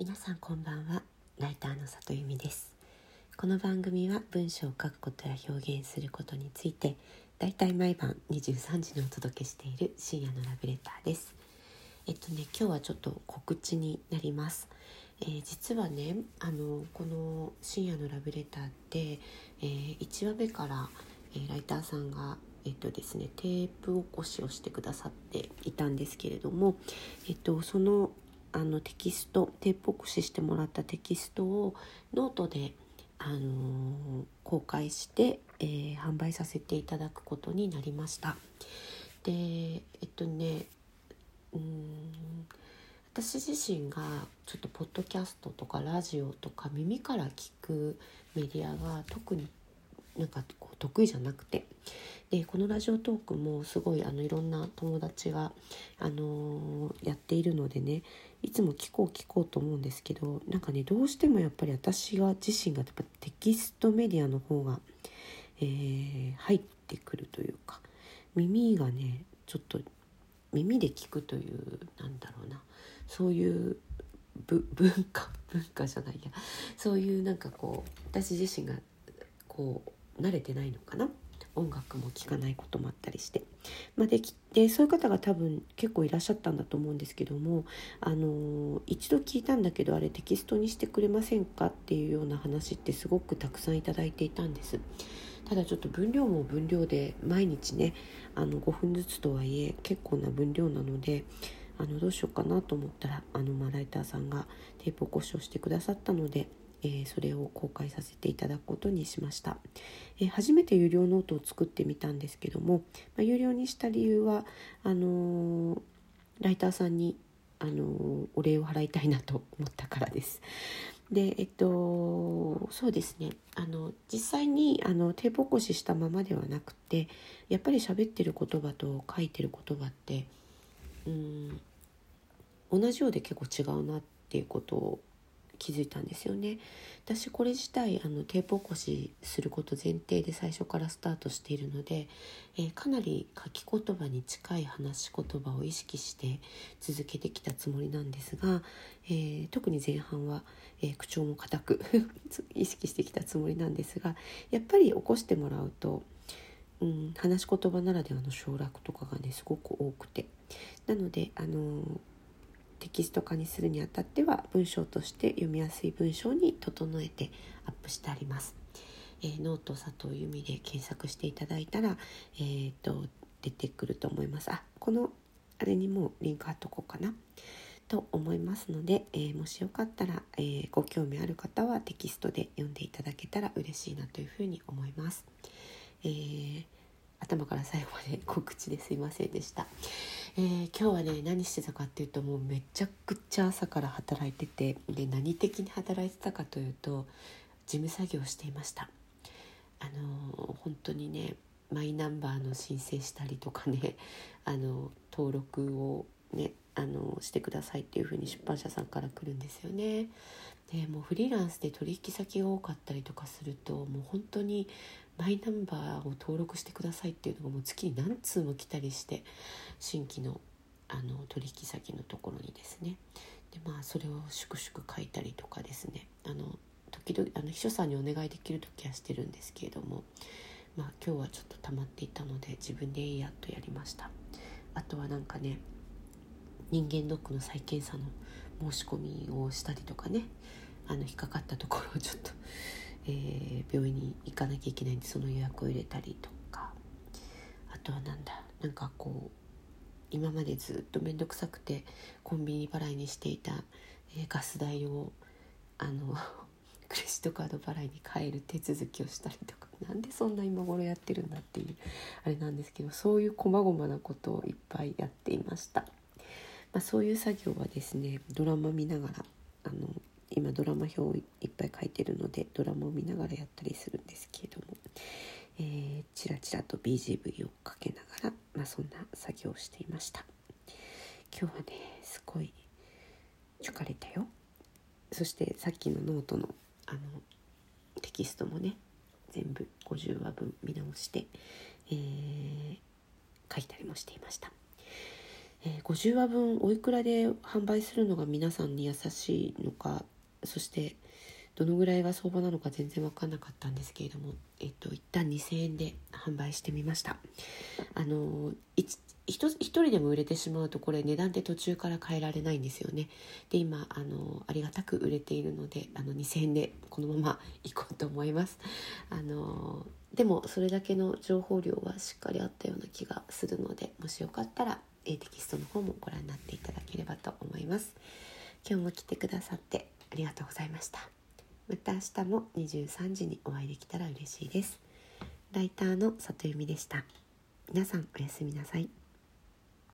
皆さんこんばんは。ライターの里由美です。この番組は文章を書くことや表現することについてだいたい毎晩23時にお届けしている深夜のラブレターです。えっとね今日はちょっと告知になります。えー、実はねあのこの「深夜のラブレター」って、えー、1話目から、えー、ライターさんがえっとですね、テープ起こしをしてくださっていたんですけれども、えっと、そのあのテキストテープ起こししてもらったテキストをノートで、あの、公開して、えー、販売させていただくことになりました。でえっとねうん私自身がちょっとポッドキャストとかラジオとか耳から聞くメディアが特になんかこう得意じゃなくて。でこのラジオトークもすごいあのいろんな友達が、あのー、やっているのでねいつも聞こう聞こうと思うんですけどなんかねどうしてもやっぱり私が自身がやっぱテキストメディアの方が、えー、入ってくるというか耳がねちょっと耳で聞くというなんだろうなそういう文化文化じゃないや。そういうなんかこう私自身がこう慣れてないのかな？音楽も聴かないこともあったりして、まあ、できでそういう方が多分結構いらっしゃったんだと思うんですけども、あの一度聞いたんだけどあれテキストにしてくれませんかっていうような話ってすごくたくさんいただいていたんです。ただちょっと分量も分量で毎日ねあの5分ずつとはいえ結構な分量なのであのどうしようかなと思ったらあの、まあ、ライターさんがテープ起こしをしてくださったのでえー、それを公開させていただくことにしました、えー、初めて有料ノートを作ってみたんですけども、まあ、有料にした理由はあのー、ライターさんに、あのお礼を払いたいなと思ったからです。でえっとそうですねあの実際にあのテープ起こししたままではなくてやっぱり喋ってる言葉と書いてる言葉ってうん同じようで結構違うなっていうことを気づいたんですよね。私これ自体あのテープ起こしすること前提で最初からスタートしているので、えー、かなり書き言葉に近い話し言葉を意識して続けてきたつもりなんですが、えー、特に前半は、えー、口調も固く 意識してきたつもりなんですがやっぱり起こしてもらうとうん、話し言葉ならではの省略とかがねすごく多くて。なのであのテキスト化にするにあたっては文章として読みやすい文章に整えてアップしてあります。えー、ノート佐藤由美で検索していただいたら、えーと、出てくると思います。あこのあれにもリンク貼っとこうかなと思いますので、えー、もしよかったら、えー、ご興味ある方はテキストで読んでいただけたら嬉しいなというふうに思います。えー、頭から最後まで告知ですいませんでした。えー、今日はね何してたかっていうともうめちゃくちゃ朝から働いててで何的に働いてたかというと事務作業をしていましたあのー、本当にねマイナンバーの申請したりとかね あの登録をねあのしてくださいっていう風に出版社さんから来るんですよね。でもうフリーランスで取引先が多かったりとかするともう本当にマイナンバーを登録してくださいっていうのがもう月に何通も来たりして新規のあの取引先のところにですね。でまあそれを粛々書いたりとかですね。あの時々あの秘書さんにお願いできる時はしてるんですけれどもまあ今日はちょっと溜まっていたので自分でやっとやりました。あとはなんかね人間ドックの再検査の申し込みをしたりとかねあの引っかかったところをちょっとえー、病院に行かなきゃいけないんでその予約を入れたりとかあとはなんだなんかこう今までずっと面倒くさくてコンビニ払いにしていた、えー、ガス代をあの クレジットカード払いに変える手続きをしたりとかなんでそんな今頃やってるんだっていうあれなんですけどそういう細々なことをいっぱいやっていました。まあ、そういう作業はですねドラマ見ながらあの今ドラマ評をいっぱい書いてるのでドラマを見ながらやったりするんですけれども、えー、チラチラと BGV をかけながら、まあ、そんな作業をしていました。今日はねすごい疲れたよ。そしてさっきのノートのあのテキストもね全部50話分見直して、えー、書いたりもしていました。えー、50話分おいくらで販売するのが皆さんに優しいのかそしてどのぐらいが相場なのか全然分かんなかったんですけれども、えっと、一旦2,000円で販売してみました。あの一人でも売れてしまうとこれ値段って途中から変えられないんですよね。で今あのありがたく売れているのであの2,000円でこのままいこうと思います。あのでもそれだけの情報量はしっかりあったような気がするのでもしよかったらテキストの方もご覧になっていただければと思います。今日も来てくださってありがとうございました。また明日も23時にお会いできたら嬉しいです。ライターの里由美でした。皆さんおやすみなさい。